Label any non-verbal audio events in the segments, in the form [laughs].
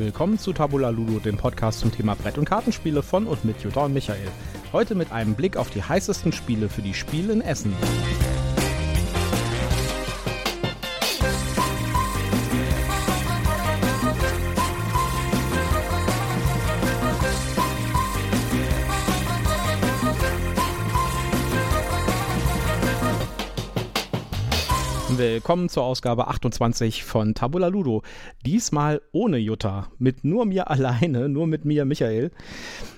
willkommen zu Tabula Ludo, dem Podcast zum Thema Brett- und Kartenspiele von und mit Jutta und Michael. Heute mit einem Blick auf die heißesten Spiele für die Spiele in Essen. Willkommen zur Ausgabe 28 von Tabula Ludo. Diesmal ohne Jutta, mit nur mir [laughs] alleine, nur mit mir, Michael.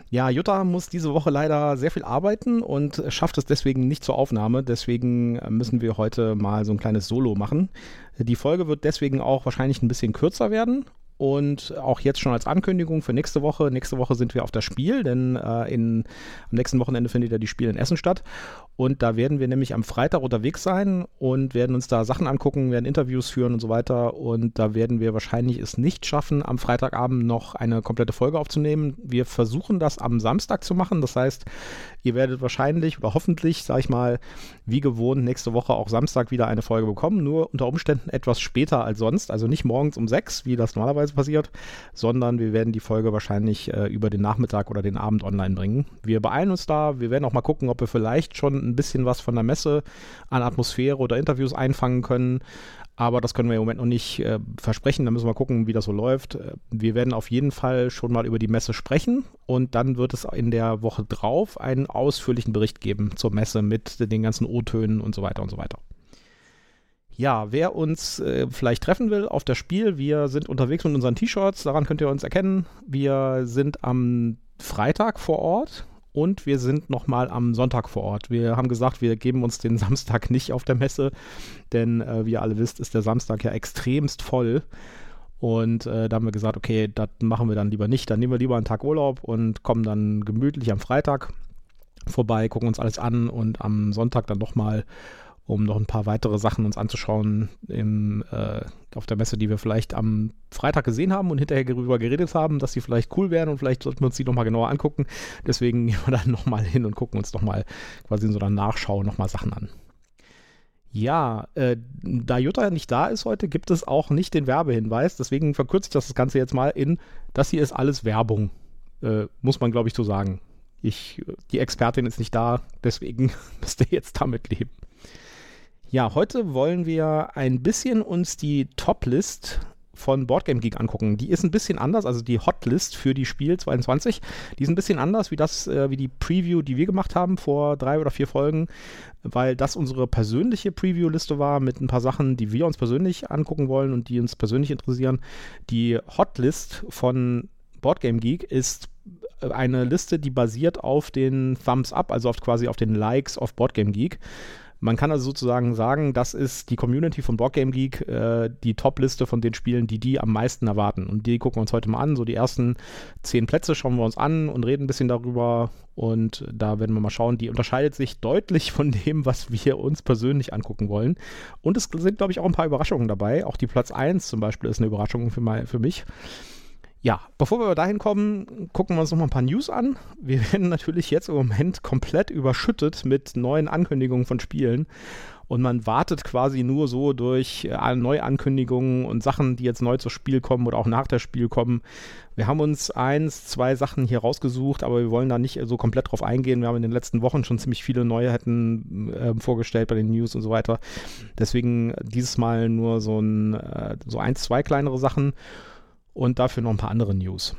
Ja, Jutta muss diese Woche leider sehr viel arbeiten und schafft es deswegen nicht zur Aufnahme. Deswegen müssen wir heute mal so ein kleines Solo machen. Die Folge wird deswegen auch wahrscheinlich ein bisschen kürzer werden und auch jetzt schon als Ankündigung für nächste Woche. Nächste Woche sind wir auf das Spiel, denn äh, in, am nächsten Wochenende findet ja die Spiel in Essen statt. Und da werden wir nämlich am Freitag unterwegs sein und werden uns da Sachen angucken, werden Interviews führen und so weiter. Und da werden wir wahrscheinlich es nicht schaffen, am Freitagabend noch eine komplette Folge aufzunehmen. Wir versuchen das am Samstag zu machen. Das heißt, ihr werdet wahrscheinlich oder hoffentlich, sag ich mal, wie gewohnt nächste Woche auch Samstag wieder eine Folge bekommen. Nur unter Umständen etwas später als sonst. Also nicht morgens um sechs, wie das normalerweise passiert, sondern wir werden die Folge wahrscheinlich äh, über den Nachmittag oder den Abend online bringen. Wir beeilen uns da. Wir werden auch mal gucken, ob wir vielleicht schon ein bisschen was von der Messe an Atmosphäre oder Interviews einfangen können. Aber das können wir im Moment noch nicht äh, versprechen. Da müssen wir gucken, wie das so läuft. Äh, wir werden auf jeden Fall schon mal über die Messe sprechen und dann wird es in der Woche drauf einen ausführlichen Bericht geben zur Messe mit den ganzen O-Tönen und so weiter und so weiter. Ja, wer uns äh, vielleicht treffen will auf das Spiel, wir sind unterwegs mit unseren T-Shirts, daran könnt ihr uns erkennen. Wir sind am Freitag vor Ort und wir sind nochmal am Sonntag vor Ort. Wir haben gesagt, wir geben uns den [laughs] Samstag nicht auf der Messe, denn äh, wie ihr alle wisst, ist der Samstag ja extremst voll. Und äh, da haben wir gesagt, okay, das machen wir dann lieber nicht. Dann nehmen wir lieber einen Tag Urlaub und kommen dann gemütlich am Freitag vorbei, gucken uns alles an und am Sonntag dann nochmal um noch ein paar weitere Sachen uns anzuschauen im, äh, auf der Messe, die wir vielleicht am Freitag gesehen haben und hinterher darüber geredet haben, dass die vielleicht cool wären und vielleicht sollten wir uns die nochmal genauer angucken. Deswegen gehen wir [laughs] dann nochmal hin und gucken uns nochmal quasi in so einer Nachschau nochmal Sachen an. Ja, äh, da Jutta nicht da ist heute, gibt es auch nicht den Werbehinweis. Deswegen verkürze ich das Ganze jetzt mal in, das hier ist alles Werbung. Äh, muss man, glaube ich, so sagen. Ich, die Expertin ist nicht da, deswegen [laughs] müsst ihr jetzt damit leben. Ja, heute wollen wir ein bisschen uns die Top-List von Boardgame Geek angucken. Die ist ein bisschen anders, also die Hotlist für die Spiel 22, die ist ein bisschen anders wie das, äh, wie die Preview, die wir gemacht haben vor drei oder vier Folgen, weil das unsere persönliche Preview-Liste war mit ein paar Sachen, die wir uns persönlich angucken wollen und die uns persönlich interessieren. Die Hotlist von Boardgame Geek ist eine Liste, die basiert auf den Thumbs Up, also auf quasi auf den Likes auf Boardgame Geek. Man kann also sozusagen sagen, das ist die Community von Board Game Geek, äh, die Top-Liste von den Spielen, die die am meisten erwarten. Und die gucken wir uns heute mal an. So die ersten zehn Plätze schauen wir uns an und reden ein bisschen darüber. Und da werden wir mal schauen. Die unterscheidet sich deutlich von dem, was wir uns persönlich angucken wollen. Und es sind, glaube ich, auch ein paar Überraschungen dabei. Auch die Platz 1 zum Beispiel ist eine Überraschung für, mein, für mich. Ja, bevor wir dahin kommen, gucken wir uns noch mal ein paar News an. Wir [laughs] werden natürlich jetzt im Moment komplett überschüttet mit neuen Ankündigungen von Spielen. Und man wartet quasi nur so durch äh, Neuankündigungen und Sachen, die jetzt neu zu Spiel kommen oder auch nach der Spiel kommen. Wir haben uns eins, zwei Sachen hier rausgesucht, aber wir wollen da nicht so komplett drauf eingehen. Wir haben in den letzten Wochen schon ziemlich viele Neuheiten äh, vorgestellt bei den News und so weiter. Deswegen dieses Mal nur so ein, äh, so eins, zwei kleinere Sachen und dafür noch ein paar andere News.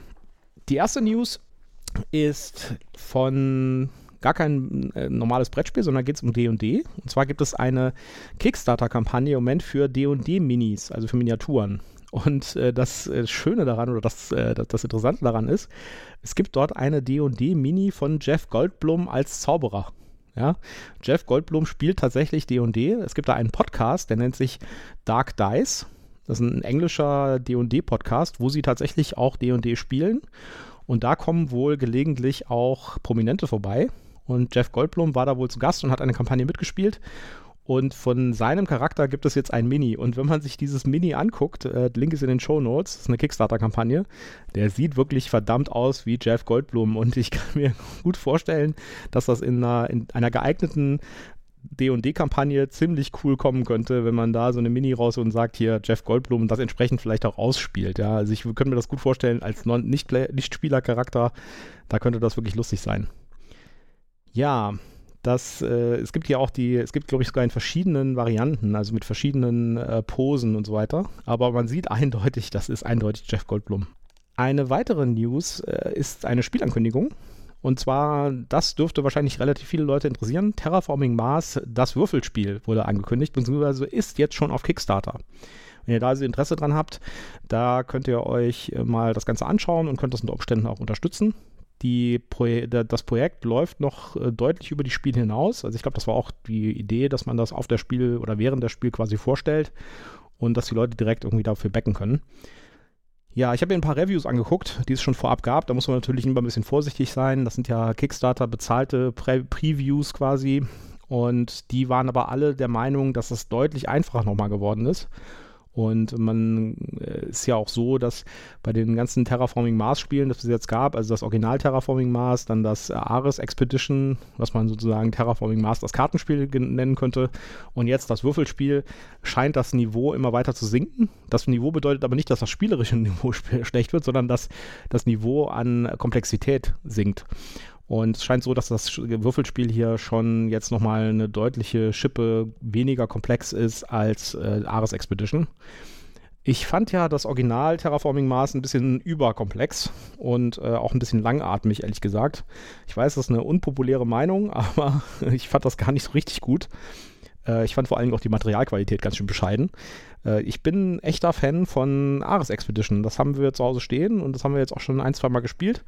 Die erste News ist von gar kein äh, normales Brettspiel, sondern geht es um D&D. Und zwar gibt es eine Kickstarter-Kampagne im Moment für D&D-Minis, also für Miniaturen. Und äh, das äh, Schöne daran oder das, äh, das, das, Interessante daran ist, es gibt dort eine D&D-Mini von Jeff Goldblum als Zauberer. Ja, Jeff Goldblum spielt tatsächlich D&D. Es gibt da einen Podcast, der nennt sich Dark Dice. Das ist ein englischer D&D-Podcast, wo sie tatsächlich auch D&D spielen. Und da kommen wohl gelegentlich auch Prominente vorbei. Und Jeff Goldblum war da wohl zu Gast und hat eine Kampagne mitgespielt. Und von seinem Charakter gibt es jetzt ein Mini. Und wenn man sich dieses Mini anguckt, äh, Link ist in den Show Notes, ist eine Kickstarter-Kampagne, der sieht wirklich verdammt aus wie Jeff Goldblum. Und ich kann mir [laughs] gut vorstellen, dass das in einer, in einer geeigneten D&D-Kampagne ziemlich cool kommen könnte, wenn man da so eine Mini raus und sagt, hier Jeff Goldblum das entsprechend vielleicht auch ausspielt. Ja, also ich könnte mir das gut vorstellen als Nicht-Spieler-Charakter, da könnte das wirklich lustig sein. Ja, das, äh, es gibt ja auch die, es gibt, glaube ich, sogar in verschiedenen Varianten, also mit verschiedenen äh, Posen und so weiter. Aber man sieht eindeutig, das ist eindeutig Jeff Goldblum. Eine weitere News äh, ist eine Spielankündigung. Und zwar, das dürfte wahrscheinlich relativ viele Leute interessieren. Terraforming Mars, das Würfelspiel, wurde angekündigt, beziehungsweise ist jetzt schon auf Kickstarter. Wenn ihr da also Interesse dran habt, da könnt ihr euch äh, mal das Ganze anschauen und könnt das unter Umständen auch unterstützen. Die Pro das Projekt läuft noch äh, deutlich über die Spiele hinaus. Also ich glaube, das war auch die Idee, dass man das auf der Spiel oder während der Spiel quasi vorstellt und dass die Leute direkt irgendwie dafür backen können. Ja, ich habe mir ein paar Reviews angeguckt, die es schon vorab gab. Da muss man natürlich immer ein bisschen vorsichtig sein. Das sind ja Kickstarter bezahlte Pre Previews quasi. Und die waren aber alle der Meinung, dass es deutlich einfacher nochmal geworden ist. Und man äh, ist ja auch so, dass bei den ganzen Terraforming Mars Spielen, das es jetzt gab, also das Original Terraforming Mars, dann das Ares Expedition, was man sozusagen Terraforming Mars das Kartenspiel nennen könnte, und jetzt das Würfelspiel, scheint das Niveau immer weiter zu sinken. Das Niveau bedeutet aber nicht, dass das spielerische [laughs] Niveau schlecht wird, sondern dass das Niveau an Komplexität sinkt. Und es scheint so, dass das Würfelspiel hier schon jetzt nochmal eine deutliche Schippe weniger komplex ist als äh, Ares Expedition. Ich fand ja das Original Terraforming Mars ein bisschen überkomplex und äh, auch ein bisschen langatmig, ehrlich gesagt. Ich weiß, das ist eine unpopuläre Meinung, [laughs] aber ich fand das gar nicht so richtig gut. Äh, ich fand vor allem auch die Materialqualität ganz schön bescheiden. Äh, ich bin echter Fan von Ares Expedition. Das haben wir zu Hause stehen und das haben wir jetzt auch schon ein, zwei Mal gespielt.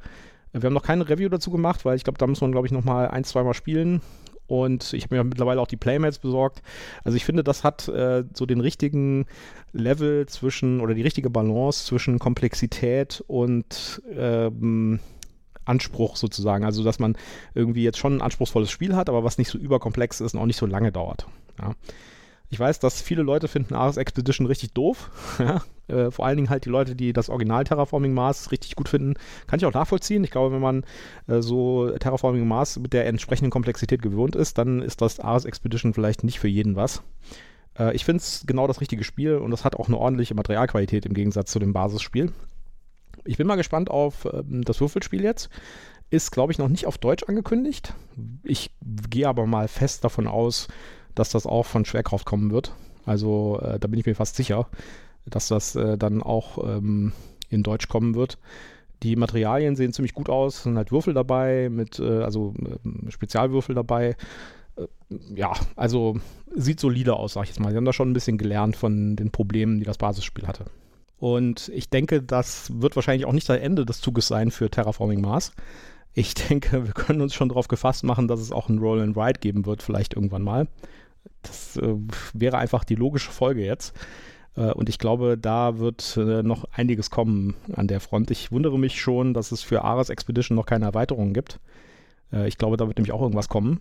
Wir haben noch keine Review dazu gemacht, weil ich glaube, da muss man, glaube ich, noch mal ein, zweimal spielen. Und ich habe mir mittlerweile auch die Playmates besorgt. Also ich finde, das hat äh, so den richtigen Level zwischen oder die richtige Balance zwischen Komplexität und ähm, Anspruch sozusagen. Also dass man irgendwie jetzt schon ein anspruchsvolles Spiel hat, aber was nicht so überkomplex ist und auch nicht so lange dauert. Ja. Ich weiß, dass viele Leute finden Ares Expedition richtig doof. [laughs] ja, äh, vor allen Dingen halt die Leute, die das Original Terraforming Mars richtig gut finden. Kann ich auch nachvollziehen. Ich glaube, wenn man äh, so Terraforming Mars mit der entsprechenden Komplexität gewohnt ist, dann ist das Ares Expedition vielleicht nicht für jeden was. Äh, ich finde es genau das richtige Spiel und es hat auch eine ordentliche Materialqualität im Gegensatz zu dem Basisspiel. Ich bin mal gespannt auf ähm, das Würfelspiel jetzt. Ist, glaube ich, noch nicht auf Deutsch angekündigt. Ich gehe aber mal fest davon aus, dass das auch von Schwerkraft kommen wird. Also äh, da bin ich mir fast sicher, dass das äh, dann auch ähm, in Deutsch kommen wird. Die Materialien sehen ziemlich gut aus, sind halt Würfel dabei, mit, äh, also ähm, Spezialwürfel dabei. Äh, ja, also sieht solide aus, sag ich jetzt mal. Sie haben da schon ein bisschen gelernt von den Problemen, die das Basisspiel hatte. Und ich denke, das wird wahrscheinlich auch nicht das Ende des Zuges sein für Terraforming Mars. Ich [laughs] denke, wir können uns schon darauf gefasst machen, dass es auch ein Roll and Ride geben wird, vielleicht irgendwann mal. Das äh, wäre einfach die logische Folge jetzt. Äh, und ich glaube, da wird äh, noch einiges kommen an der Front. Ich wundere mich schon, dass es für Ares Expedition noch keine Erweiterungen gibt. Äh, ich glaube, da wird nämlich auch irgendwas kommen.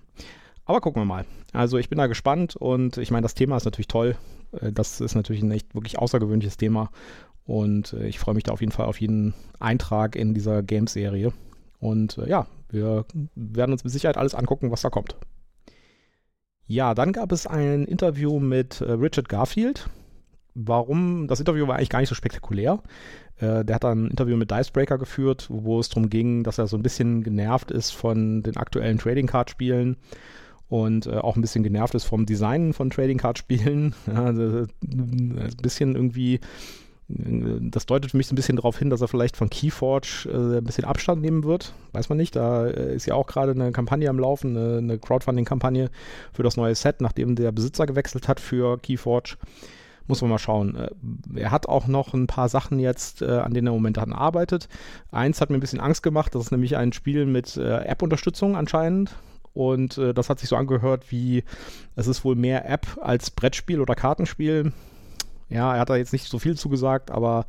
Aber gucken wir mal. Also ich bin da gespannt und ich meine, das Thema ist natürlich toll. Äh, das ist natürlich ein echt wirklich außergewöhnliches Thema. Und äh, ich freue mich da auf jeden Fall auf jeden Eintrag in dieser Games-Serie. Und ja, wir werden uns mit Sicherheit alles angucken, was da kommt. Ja, dann gab es ein Interview mit äh, Richard Garfield. Warum? Das Interview war eigentlich gar nicht so spektakulär. Äh, der hat dann ein Interview mit Dicebreaker geführt, wo es darum ging, dass er so ein bisschen genervt ist von den aktuellen Trading Card Spielen und äh, auch ein bisschen genervt ist vom Design von Trading Card Spielen. [laughs] Ein bisschen irgendwie das deutet für mich so ein bisschen darauf hin, dass er vielleicht von Keyforge äh, ein bisschen Abstand nehmen wird. Weiß man nicht. Da äh, ist ja auch gerade eine Kampagne am Laufen, eine, eine Crowdfunding-Kampagne für das neue Set, nachdem der Besitzer gewechselt hat für Keyforge. Muss man mal schauen. Äh, er hat auch noch ein paar Sachen jetzt, äh, an denen er momentan arbeitet. Eins hat mir ein bisschen Angst gemacht. Das ist nämlich ein Spiel mit äh, App-Unterstützung anscheinend. Und das hat sich so angehört wie, es ist wohl mehr App als Brettspiel oder Kartenspiel ja, er hat da jetzt nicht so viel zugesagt, aber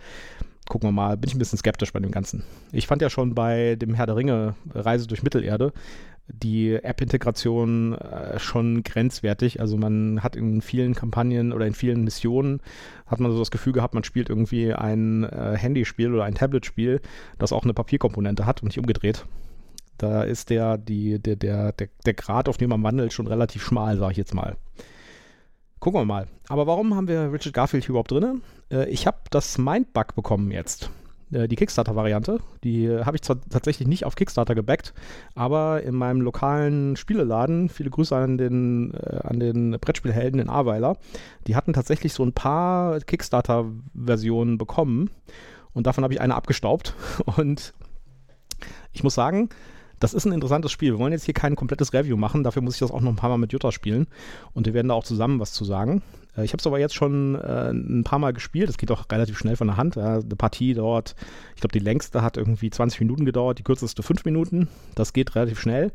gucken wir mal, bin ich ein bisschen skeptisch bei dem Ganzen. Ich fand ja schon bei dem Herr der Ringe Reise durch Mittelerde die App-Integration äh, schon grenzwertig. Also man hat in vielen Kampagnen oder in vielen Missionen hat man so das Gefühl gehabt, man spielt irgendwie ein äh, Handyspiel oder ein Tablet-Spiel, das auch eine Papierkomponente hat und nicht umgedreht. Da ist der, die, der, der, der, der Grad, auf dem man wandelt, schon relativ schmal, sage ich jetzt mal. Gucken wir mal. Aber warum haben wir Richard Garfield hier überhaupt drin? Äh, ich habe das Mindbug bekommen jetzt. Äh, die Kickstarter-Variante. Die äh, habe ich zwar tatsächlich nicht auf Kickstarter gebackt, aber in meinem lokalen Spieleladen, viele Grüße an den, äh, an den Brettspielhelden in Ahrweiler, die hatten tatsächlich so ein paar Kickstarter-Versionen bekommen und davon habe ich eine abgestaubt. [laughs] Und ich muss sagen, das ist ein interessantes Spiel. Wir wollen jetzt hier kein komplettes Review machen, dafür muss ich das auch noch ein paar Mal mit Jutta spielen und wir werden da auch zusammen was zu sagen. Äh, ich habe es aber jetzt schon äh, ein paar Mal gespielt. Es geht auch relativ schnell von der Hand. Ja. Eine Partie dauert, ich glaube, die längste hat irgendwie 20 Minuten gedauert, die kürzeste 5 Minuten. Das geht relativ schnell.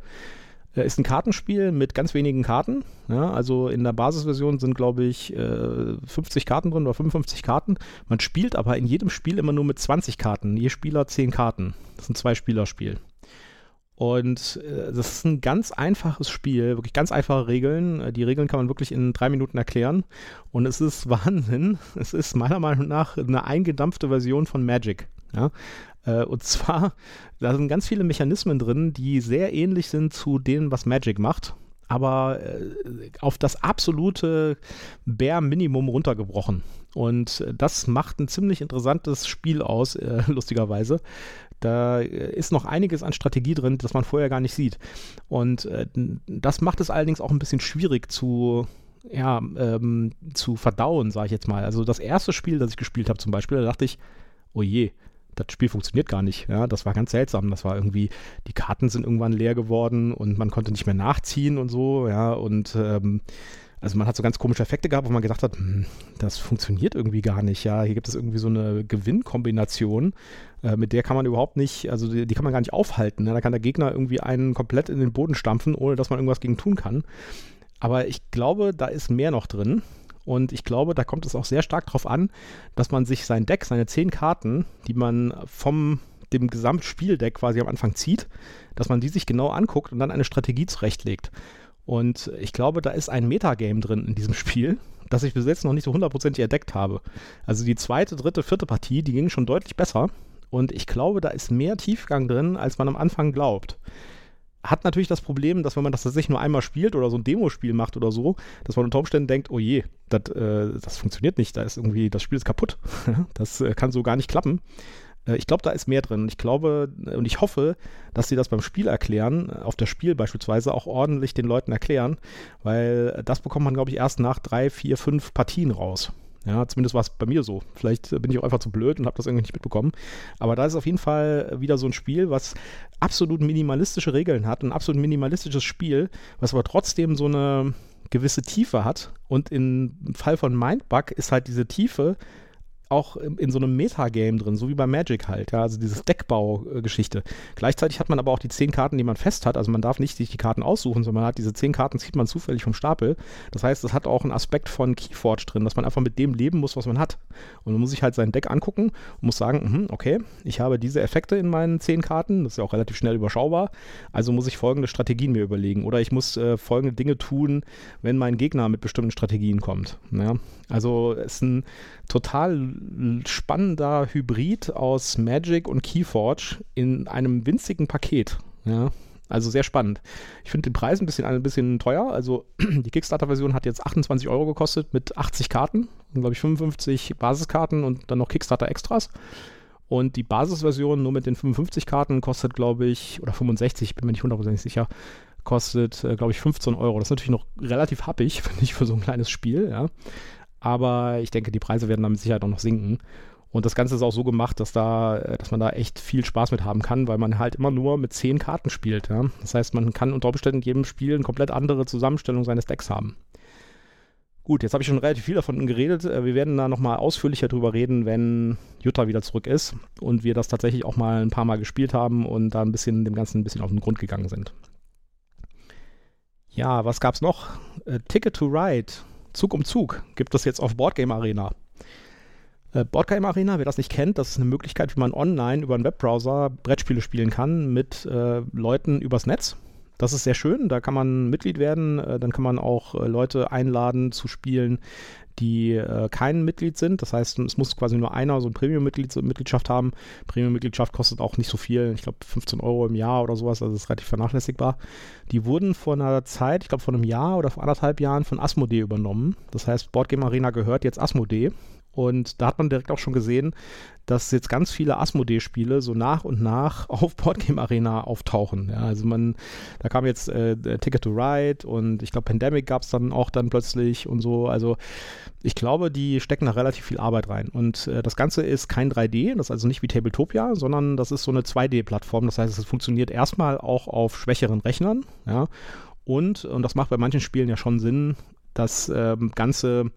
Äh, ist ein Kartenspiel mit ganz wenigen Karten. Ja, also in der Basisversion sind, glaube ich, 50 Karten drin oder 55 Karten. Man spielt aber in jedem Spiel immer nur mit 20 Karten. Je Spieler 10 Karten. Das ist ein Zwei-Spieler-Spiel. Und äh, das ist ein ganz einfaches Spiel, wirklich ganz einfache Regeln. Äh, die Regeln kann man wirklich in drei Minuten erklären. Und es ist [laughs] Wahnsinn. Es ist meiner Meinung nach eine eingedampfte Version von Magic. Ja? Äh, und zwar, da sind ganz viele Mechanismen drin, die sehr ähnlich sind zu denen, was Magic macht aber äh, auf das absolute Bare Minimum runtergebrochen. Und das macht ein ziemlich interessantes Spiel aus, äh, [laughs] lustigerweise. Da ist noch einiges an Strategie drin, das man vorher gar nicht sieht. Und äh, das macht es allerdings auch ein bisschen schwierig zu, ja, ähm, zu verdauen, sage ich jetzt mal. Also das erste Spiel, das ich gespielt habe zum Beispiel, da dachte ich, oh je, das Spiel funktioniert gar nicht. Ja, das war ganz seltsam. Das war irgendwie, die Karten sind irgendwann leer geworden und man konnte nicht mehr nachziehen und so, ja, und ähm, also man hat so ganz komische Effekte gehabt, wo man gedacht hat, hm, das funktioniert irgendwie gar nicht. Ja, hier gibt es irgendwie so eine Gewinnkombination, äh, mit der kann man überhaupt nicht, also die, die kann man gar nicht aufhalten. Ne? Da kann der Gegner irgendwie einen komplett in den Boden stampfen, ohne dass man irgendwas gegen tun kann. Aber ich glaube, da ist mehr noch drin. Und ich glaube, da kommt es auch sehr stark darauf an, dass man sich sein Deck, seine zehn Karten, die man vom dem Gesamtspieldeck quasi am Anfang zieht, dass man die sich genau anguckt und dann eine Strategie zurechtlegt. Und ich glaube, da ist ein Metagame drin in diesem [laughs] Spiel, das ich bis jetzt noch nicht so hundertprozentig entdeckt habe. Also die zweite, dritte, vierte Partie, die ging schon deutlich besser. Und ich glaube, da ist mehr Tiefgang drin, als man am Anfang glaubt. Hat natürlich das Problem, dass wenn man das tatsächlich nur einmal spielt oder so ein Demospiel macht oder so, dass man unter Umständen denkt, oh je, das, äh, das funktioniert nicht, da ist irgendwie, das Spiel ist kaputt. [laughs] das äh, kann so gar nicht klappen. Äh, ich glaube, da ist mehr drin. Ich glaube äh, und ich hoffe, dass sie das beim Spiel erklären, äh, auf das Spiel beispielsweise auch ordentlich den Leuten erklären, weil das bekommt man, glaube ich, erst nach drei, vier, fünf Partien raus. Ja, zumindest war es bei mir so. Vielleicht bin ich auch einfach zu blöd und habe das irgendwie nicht mitbekommen. Aber da ist auf jeden Fall wieder so ein Spiel, was absolut minimalistische Regeln hat, ein absolut minimalistisches Spiel, was aber trotzdem so eine gewisse Tiefe hat. Und im Fall von Mindbug ist halt diese Tiefe auch in so einem Metagame drin, so wie bei Magic halt, ja, also dieses Deckbau-Geschichte. Gleichzeitig hat man aber auch die zehn Karten, die man fest hat, also man darf nicht sich die Karten aussuchen, sondern man hat diese zehn Karten, zieht man zufällig vom Stapel. Das heißt, es hat auch einen Aspekt von Keyforge drin, dass man einfach mit dem leben muss, was man hat. Und man muss sich halt sein Deck angucken und muss sagen, mh, okay, ich habe diese Effekte in meinen zehn Karten, das ist ja auch relativ schnell überschaubar, also muss ich folgende Strategien mir überlegen oder ich muss äh, folgende Dinge tun, wenn mein Gegner mit bestimmten Strategien kommt. Ja? Also es ist ein total spannender Hybrid aus Magic und Keyforge in einem winzigen Paket. Ja, also sehr spannend. Ich finde den Preis ein bisschen, ein bisschen teuer. Also [clears throat] die Kickstarter-Version hat jetzt 28 Euro gekostet mit 80 Karten, glaube ich 55 Basiskarten und dann noch Kickstarter-Extras. Und die Basisversion nur mit den 55 Karten kostet, glaube ich, oder 65, bin mir nicht hundertprozentig sicher, kostet, äh, glaube ich, 15 Euro. Das ist natürlich noch relativ happig, [laughs] finde ich, für so ein kleines Spiel, ja aber ich denke, die Preise werden dann mit Sicherheit auch noch sinken. Und das Ganze ist auch so gemacht, dass da, äh, dass man da echt viel Spaß mit haben kann, weil man halt immer nur mit zehn Karten spielt. Ja? Das heißt, man kann unter Umständen in jedem Spiel eine komplett andere Zusammenstellung seines Decks haben. Gut, jetzt habe ich schon relativ viel davon geredet. Äh, wir werden da nochmal ausführlicher drüber reden, wenn Jutta wieder zurück ist und wir das tatsächlich auch mal ein paar Mal gespielt haben und da ein bisschen dem Ganzen ein bisschen auf den Grund gegangen sind. Ja, was gab's noch? Äh, Ticket to Ride Zug um Zug gibt es jetzt auf Boardgame Arena. Äh, Boardgame Arena, wer das nicht kennt, das ist eine Möglichkeit, wie man online über einen Webbrowser Brettspiele spielen kann mit äh, Leuten übers Netz. Das ist sehr schön, da kann man Mitglied werden, äh, dann kann man auch äh, Leute einladen zu spielen, die äh, kein Mitglied sind. Das heißt, es muss quasi nur einer so eine Premium-Mitgliedschaft haben. Premium-Mitgliedschaft kostet auch nicht so viel, ich glaube 15 Euro im Jahr oder sowas, also ist relativ vernachlässigbar. Die wurden vor einer Zeit, ich glaube vor einem Jahr oder vor anderthalb Jahren von Asmodee übernommen. Das heißt, Boardgame Arena gehört jetzt Asmodee. Und da hat man direkt auch schon gesehen, dass jetzt ganz viele Asmodee-Spiele so nach und nach [laughs] auf Boardgame Arena auftauchen. Ja, also man, da kam jetzt äh, Ticket to Ride und ich glaube Pandemic gab es dann auch dann plötzlich und so. Also ich glaube, die stecken da relativ viel Arbeit rein. Und äh, das Ganze ist kein 3D, das ist also nicht wie Tabletopia, sondern das ist so eine 2D-Plattform. Das heißt, es funktioniert erstmal auch auf schwächeren Rechnern. Ja, und, und das macht bei manchen Spielen ja schon Sinn, das ähm, Ganze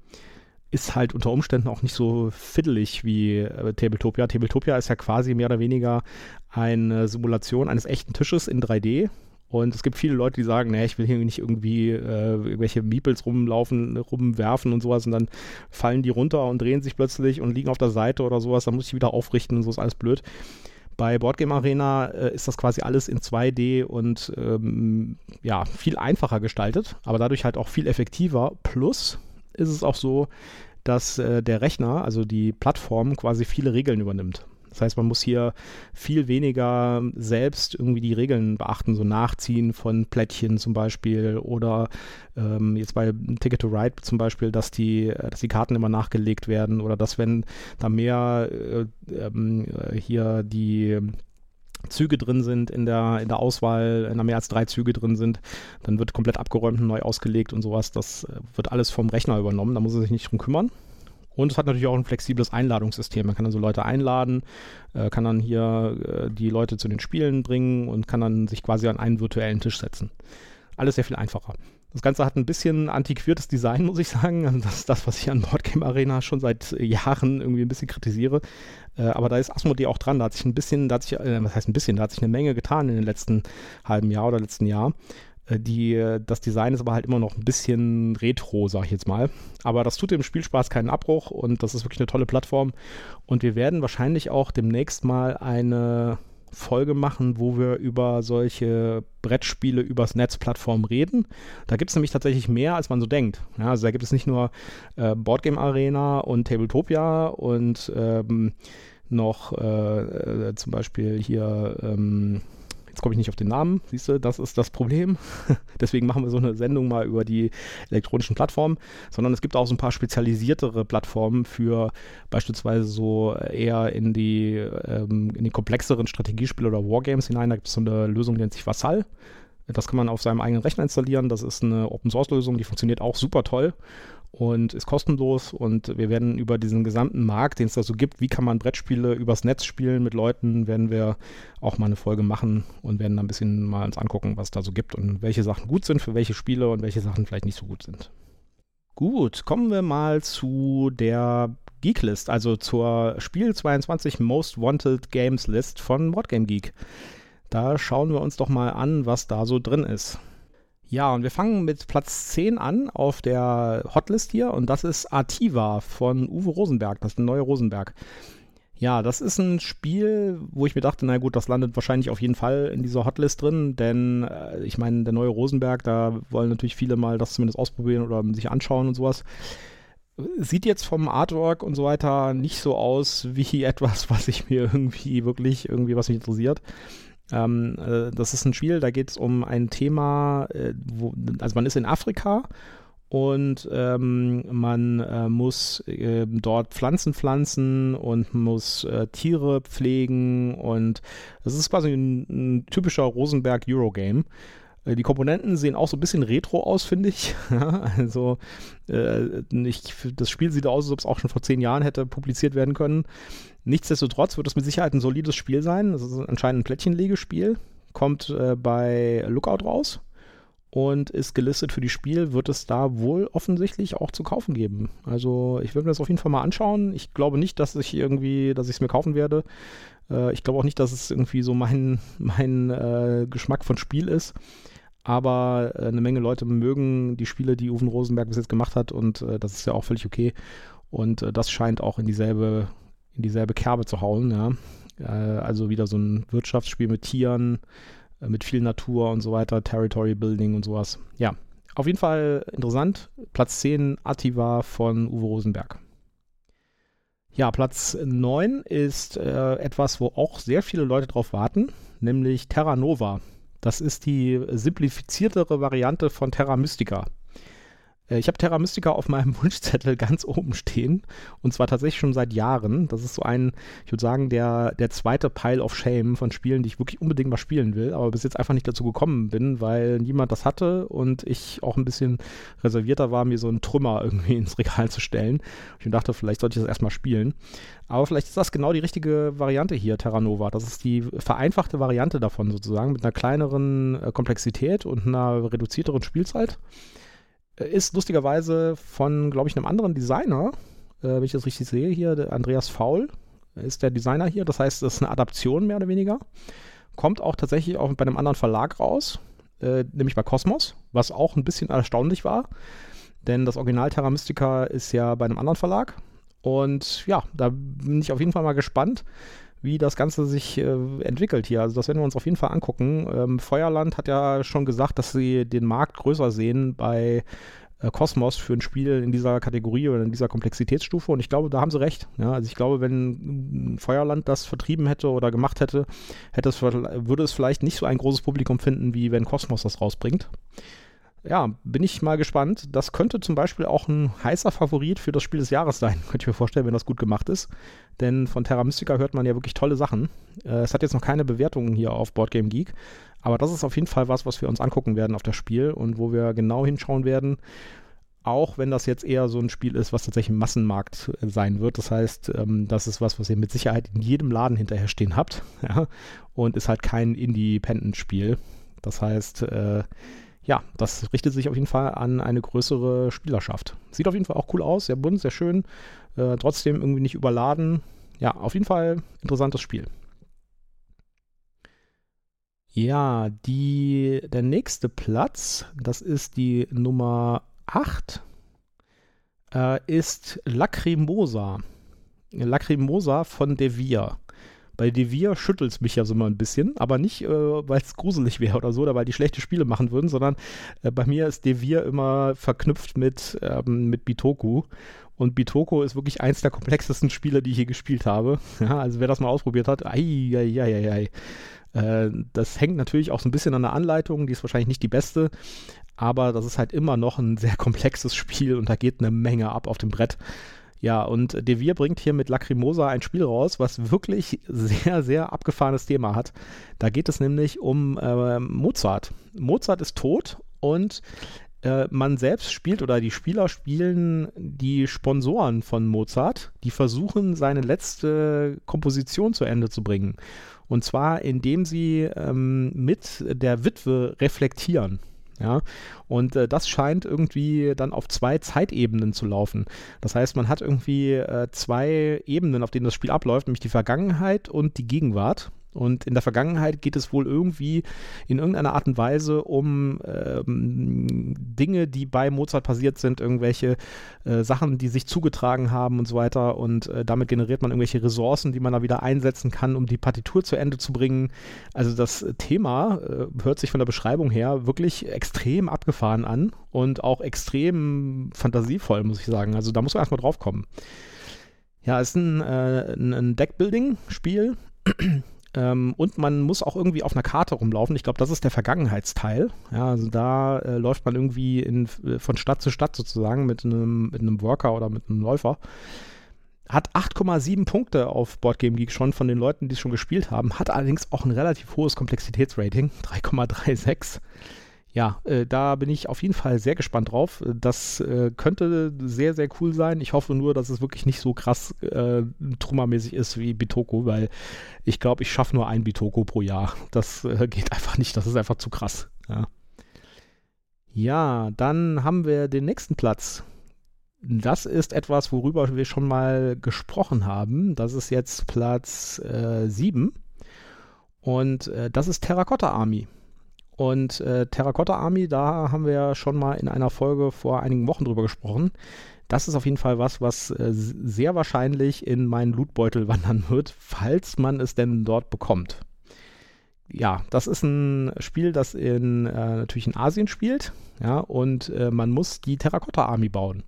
ist halt unter Umständen auch nicht so fiddelig wie äh, Tabletopia. Tabletopia ist ja quasi mehr oder weniger eine Simulation eines echten Tisches in 3D. Und es gibt viele Leute, die sagen, nee, ich will hier nicht irgendwie äh, irgendwelche Meeples rumlaufen, rumwerfen und sowas und dann fallen die runter und drehen sich plötzlich und liegen auf der Seite oder sowas, dann muss ich wieder aufrichten und so ist alles blöd. Bei Boardgame Arena äh, ist das quasi alles in 2D und ähm, ja, viel einfacher gestaltet, aber dadurch halt auch viel effektiver. Plus ist es auch so, dass äh, der Rechner, also die Plattform, quasi viele Regeln übernimmt. Das heißt, man muss hier viel weniger selbst irgendwie die Regeln beachten, so Nachziehen von Plättchen zum Beispiel oder ähm, jetzt bei Ticket to Ride zum Beispiel, dass die, äh, dass die Karten immer nachgelegt werden oder dass wenn da mehr äh, ähm, äh, hier die Züge drin sind in der, in der Auswahl, wenn da mehr als drei Züge drin sind, dann wird komplett abgeräumt und neu ausgelegt und sowas. Das äh, wird alles vom Rechner übernommen, da muss er sich nicht drum kümmern. Und es hat natürlich auch ein flexibles Einladungssystem. Man kann also Leute einladen, äh, kann dann hier äh, die Leute zu den Spielen bringen und kann dann sich quasi an einen virtuellen Tisch setzen. Alles sehr viel einfacher. Das Ganze hat ein bisschen antiquiertes Design, [laughs] muss ich sagen. Also das ist das, was ich an Boardgame Arena schon seit Jahren irgendwie ein bisschen kritisiere. Äh, aber da ist Asmodee auch dran. Da hat sich ein bisschen, da hat sich, äh, was heißt ein bisschen, da hat sich eine Menge getan in den letzten halben Jahr oder letzten Jahr. Äh, die, das Design ist aber halt immer noch ein bisschen retro, sag ich jetzt mal. Aber das tut dem Spielspaß keinen Abbruch und das ist wirklich eine tolle Plattform. Und wir werden wahrscheinlich auch demnächst mal eine Folge machen, wo wir über solche Brettspiele übers Netz Plattformen reden. Da gibt es nämlich tatsächlich mehr, als man so denkt. Ja, also da gibt es nicht nur äh, Boardgame Arena und Tabletopia und ähm, noch äh, äh, zum Beispiel hier ähm, Jetzt komme ich nicht auf den Namen, siehst du, das ist das Problem. [laughs] Deswegen machen wir so eine Sendung mal über die elektronischen Plattformen, sondern es gibt auch so ein paar spezialisiertere Plattformen für beispielsweise so eher in die, ähm, in die komplexeren Strategiespiele oder Wargames hinein. Da gibt es so eine Lösung, die nennt sich Vassal. Das kann man auf seinem eigenen Rechner installieren. Das ist eine Open-Source-Lösung, die funktioniert auch super toll und ist kostenlos. Und wir werden über diesen gesamten Markt, den es da so gibt, wie kann man Brettspiele übers Netz spielen mit Leuten, werden wir auch mal eine Folge machen und werden da ein bisschen mal uns angucken, was da so gibt und welche Sachen gut sind für welche Spiele und welche Sachen vielleicht nicht so gut sind. Gut, kommen wir mal zu der Geeklist, also zur Spiel 22 Most Wanted Games List von Boardgame Geek. Da schauen wir uns doch mal an, was da so drin ist. Ja, und wir fangen mit Platz 10 an auf der Hotlist hier und das ist Artiva von Uwe Rosenberg, das ist ein neuer Rosenberg. Ja, das ist ein Spiel, wo ich mir dachte, na gut, das landet wahrscheinlich auf jeden Fall in dieser Hotlist drin, denn äh, ich meine, der neue Rosenberg, da wollen natürlich viele mal das zumindest ausprobieren oder sich anschauen und sowas. Sieht jetzt vom Artwork und so weiter nicht so aus wie [laughs] etwas, was ich mir irgendwie wirklich, irgendwie was mich interessiert. Ähm, äh, das ist ein Spiel, da geht es um ein Thema, äh, wo, also man ist in Afrika und ähm, man äh, muss äh, dort Pflanzen pflanzen und muss äh, Tiere pflegen und das ist quasi ein, ein typischer Rosenberg Eurogame. Äh, die Komponenten sehen auch so ein bisschen retro aus, finde ich. [laughs] also äh, ich, das Spiel sieht aus, als ob es auch schon vor zehn Jahren hätte publiziert werden können. Nichtsdestotrotz wird es mit Sicherheit ein solides Spiel sein. Das ist anscheinend ein Plättchenlegespiel. Kommt äh, bei Lookout raus und ist gelistet für die Spiel, wird es da wohl offensichtlich auch zu kaufen geben. Also ich würde mir das auf jeden Fall mal anschauen. Ich glaube nicht, dass ich irgendwie, dass ich es mir kaufen werde. Äh, ich glaube auch nicht, dass es irgendwie so mein, [laughs] mein äh, Geschmack von Spiel ist. Aber äh, eine Menge Leute mögen die Spiele, die Uwe Rosenberg bis jetzt gemacht hat und äh, das ist ja auch völlig okay. Und äh, das scheint auch in dieselbe in dieselbe Kerbe zu hauen, ja. Äh, also wieder so ein Wirtschaftsspiel mit Tieren, äh, mit viel Natur und so weiter, Territory Building und sowas. Ja, auf jeden Fall interessant. Platz 10 Ativa von Uwe Rosenberg. Ja, Platz 9 ist äh, etwas, wo auch sehr viele Leute drauf warten, nämlich Terra Nova. Das ist die simplifiziertere Variante von Terra Mystica. Äh, ich habe Terra Mystica auf meinem [laughs] Wunschzettel ganz oben stehen und zwar tatsächlich schon seit Jahren. Das ist so ein, ich würde sagen, der, der zweite Pile of Shame von Spielen, die ich wirklich unbedingt mal spielen will, aber bis jetzt einfach nicht dazu gekommen bin, weil niemand das hatte und ich auch ein bisschen reservierter war, mir so einen Trümmer [laughs] irgendwie ins Regal zu stellen. Ich dachte, vielleicht sollte ich das erstmal spielen. Aber vielleicht ist das genau die richtige Variante hier, Terra Nova. Das ist die vereinfachte Variante davon sozusagen, mit einer kleineren äh, Komplexität und einer reduzierteren Spielzeit ist lustigerweise von, glaube ich, einem anderen Designer, äh, wenn ich das richtig sehe hier, Andreas Faul ist der Designer hier. Das heißt, das ist eine Adaption mehr oder weniger. Kommt auch tatsächlich auch bei einem anderen Verlag raus, äh, nämlich bei Cosmos, was auch ein bisschen erstaunlich war. Denn das Original Terra Mystica ist ja bei einem anderen Verlag. Und ja, da bin ich auf jeden Fall mal gespannt, wie das Ganze sich äh, entwickelt hier. Also das werden wir uns auf jeden Fall angucken. Ähm, Feuerland hat ja schon gesagt, dass sie den Markt größer sehen bei äh, Cosmos für ein Spiel in dieser Kategorie oder in dieser Komplexitätsstufe und ich glaube, da haben sie recht. Ja, also ich glaube, wenn Feuerland das vertrieben hätte oder gemacht hätte, hätte es, würde es vielleicht nicht so ein großes Publikum finden, wie wenn Cosmos das rausbringt ja, bin ich mal gespannt. Das könnte zum Beispiel auch ein heißer Favorit für das Spiel des Jahres sein, [laughs] könnte ich mir vorstellen, wenn das gut gemacht ist. Denn von Terra Mystica hört man ja wirklich tolle Sachen. Äh, es hat jetzt noch keine Bewertungen hier auf Boardgame Geek, aber das ist auf jeden Fall was, was wir uns angucken werden auf das Spiel und wo wir genau hinschauen werden. Auch wenn das jetzt eher so ein Spiel ist, was tatsächlich im Massenmarkt äh, sein wird. Das heißt, ähm, das ist was, was ihr mit Sicherheit in jedem Laden hinterher stehen habt. [laughs] Ja? Und ist halt kein Independent-Spiel. Das heißt, äh, ja, das richtet sich auf jeden Fall an eine größere Spielerschaft. Sieht auf jeden Fall auch cool aus, sehr bunt, sehr schön, äh, trotzdem irgendwie nicht überladen. Ja, auf jeden Fall interessantes Spiel. Ja, die, der nächste Platz, das ist die Nummer 8, äh, ist Lacrimosa. Lacrimosa von Devir. Bei Devir schüttelt es mich ja so mal ein bisschen, aber nicht, äh, weil es gruselig wäre oder so, oder weil die schlechte Spiele machen würden, sondern äh, bei mir ist Devir immer verknüpft mit, ähm, mit Bitoku. Und Bitoko ist wirklich eins der komplexesten Spiele, die ich hier gespielt habe. [laughs] Ja, also wer das mal ausprobiert hat, ei, ei, ei, ei, ei. Äh, das hängt natürlich auch so ein bisschen an der Anleitung, die ist wahrscheinlich nicht die beste, aber das ist halt immer noch ein sehr [laughs] komplexes Spiel und da geht eine Menge ab auf dem Brett. Ja, und Devir bringt hier mit Lacrimosa ein Spiel raus, was wirklich sehr, sehr abgefahrenes Thema hat. Da geht es nämlich um äh, Mozart. Mozart ist tot und äh, man selbst spielt oder die Spieler spielen die Sponsoren von Mozart, die versuchen, seine letzte Komposition zu Ende zu bringen. Und zwar, indem sie ähm, mit der Witwe reflektieren. Ja, und äh, das scheint irgendwie dann auf zwei Zeitebenen zu laufen. Das heißt, man hat irgendwie äh, zwei Ebenen, auf denen das Spiel abläuft, nämlich die Vergangenheit und die Gegenwart. Und in der Vergangenheit geht es wohl irgendwie in irgendeiner Art und Weise um ähm, Dinge, die bei Mozart passiert sind, irgendwelche äh, Sachen, die sich zugetragen haben und so weiter. Und äh, damit generiert man irgendwelche Ressourcen, die man da wieder einsetzen kann, um die Partitur zu Ende zu bringen. Also das Thema äh, hört sich von der Beschreibung her wirklich extrem abgefahren an und auch extrem fantasievoll, muss ich sagen. Also da muss man erstmal drauf kommen. Ja, es ist ein, äh, ein Deckbuilding-Spiel. Ähm, und man muss auch irgendwie auf einer Karte rumlaufen. Ich glaube, das ist der Vergangenheitsteil. Ja, also da äh, läuft man irgendwie in, äh, von Stadt zu Stadt sozusagen mit einem, mit einem Worker oder mit einem Läufer. Hat 8,7 Punkte auf Boardgame Geek schon von den Leuten, die es schon gespielt haben. Hat allerdings auch ein relativ hohes Komplexitätsrating, 3,36 ja, äh, da bin ich auf jeden Fall sehr gespannt drauf. Das äh, könnte sehr, sehr cool sein. Ich hoffe nur, dass es wirklich nicht so krass äh, trümmermäßig ist wie Bitoko, weil ich glaube, ich schaffe nur ein Bitoko pro Jahr. Das äh, geht einfach nicht. Das ist einfach zu krass. Ja. ja, dann haben wir den nächsten Platz. Das ist etwas, worüber wir schon mal gesprochen haben. Das ist jetzt Platz 7. Äh, Und äh, das ist Terracotta Army. Und äh, Terracotta Army, da haben wir ja schon mal in einer Folge vor einigen Wochen drüber gesprochen. Das ist auf jeden Fall was, was äh, sehr wahrscheinlich in meinen Lootbeutel [laughs] wandern wird, falls man es denn dort bekommt. ja, das ist ein Spiel, das in, äh, natürlich in Asien spielt. Ja, und äh, man muss die Terracotta Army bauen.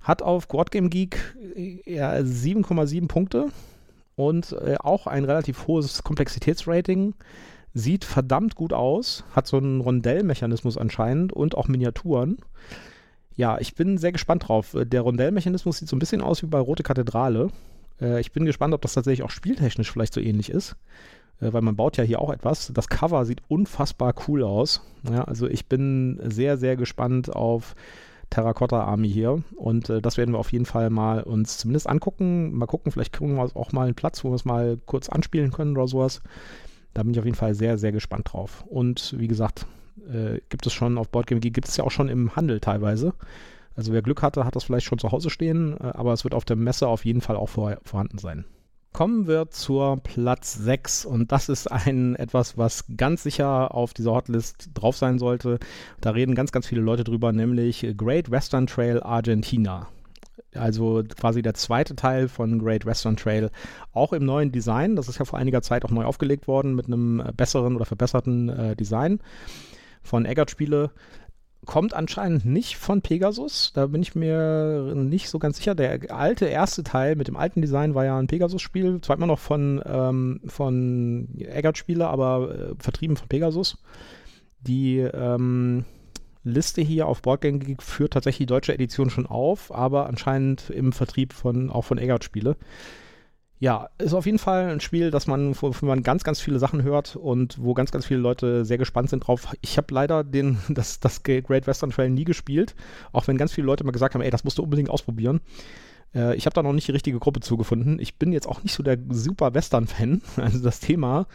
Hat auf Quad Game Geek 7,7 Punkte und äh, auch ein relativ hohes Komplexitätsrating. Sieht verdammt gut aus, hat so einen Rondellmechanismus anscheinend und auch Miniaturen. Ja, ich bin sehr gespannt drauf. Der Rondellmechanismus sieht so ein bisschen aus wie bei Rote Kathedrale. Äh, ich bin gespannt, ob das tatsächlich auch spieltechnisch vielleicht so ähnlich ist äh, weil man baut ja hier auch etwas. Das Cover sieht unfassbar cool aus. Ja, also ich bin sehr, sehr gespannt auf Terracotta Army hier und äh, das werden wir auf jeden Fall mal uns zumindest angucken. Mal gucken, vielleicht kriegen wir auch mal einen Platz, wo wir es mal kurz anspielen können oder sowas. Da bin ich auf jeden Fall sehr, sehr gespannt drauf. Und wie gesagt, äh, gibt es schon auf Boardgame gibt es ja auch schon im Handel teilweise. Also wer Glück hatte, hat das vielleicht schon zu Hause stehen, äh, aber es wird auf der Messe auf jeden Fall auch vor, vorhanden sein. Kommen wir zur Platz 6 und das ist ein etwas, was ganz sicher auf dieser Hotlist drauf sein sollte. Da reden ganz, ganz viele Leute drüber, nämlich Great Western Trail Argentina. Also quasi der zweite Teil von Great Western Trail, auch im neuen Design. Das ist ja vor einiger Zeit auch neu aufgelegt worden mit einem besseren oder verbesserten äh, Design von Eggert Spiele kommt anscheinend nicht von Pegasus. Da bin ich mir nicht so ganz sicher. Der alte erste Teil mit dem alten Design war ja ein Pegasus-Spiel. Immer noch von, ähm, von Eggert-Spiele, aber äh, vertrieben von Pegasus. Die ähm, Liste hier auf Boardgame Geek führt tatsächlich die deutsche Edition schon auf, aber anscheinend im Vertrieb von, auch von Eggert-Spiele ja, ist auf jeden Fall ein Spiel, das man, wofür man ganz, ganz viele Sachen hört und wo ganz, ganz viele Leute sehr gespannt sind drauf. Ich habe leider den, [laughs] das, das Great Western Trail nie gespielt, auch wenn ganz viele Leute mal gesagt haben, ey, das musst du unbedingt ausprobieren. Äh, ich habe da noch nicht die richtige Gruppe zugefunden. Ich bin jetzt auch nicht so der super Western-Fan. [laughs] Also das Thema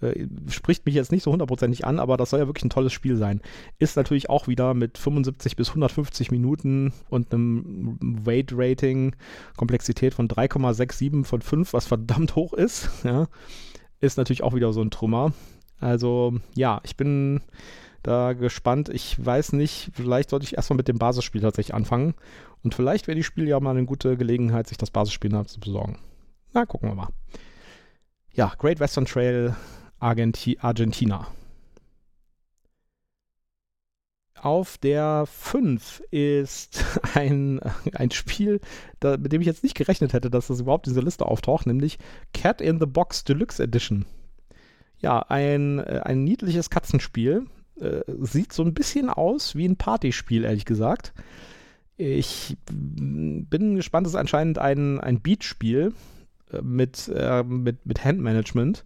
äh, spricht mich jetzt nicht so hundertprozentig an, aber das soll ja wirklich ein tolles Spiel sein. Ist natürlich auch wieder mit 75 bis 150 Minuten und einem Weight-Rating, Komplexität von 3,67 von 5, was verdammt hoch ist. [laughs] Ja, ist natürlich auch wieder so ein Trümmer. Also ja, ich bin da gespannt. Ich weiß nicht, vielleicht sollte ich erstmal mit dem Basisspiel tatsächlich anfangen. Und vielleicht wäre die Spiel ja mal eine gute Gelegenheit, sich das Basisspiel zu besorgen. Na, gucken wir mal. Ja, Great Western Trail Argenti Argentina. Auf der 5 ist [laughs] ein, ein Spiel, da, mit dem ich jetzt nicht gerechnet hätte, dass das überhaupt in dieser Liste auftaucht, nämlich Cat in the Box Deluxe Edition. Ja, ein, äh, ein niedliches Katzenspiel. Äh, sieht so ein bisschen aus wie ein Partyspiel, ehrlich gesagt. Ich bin gespannt, es ist anscheinend ein, ein Beatspiel äh, mit, äh, mit, mit Handmanagement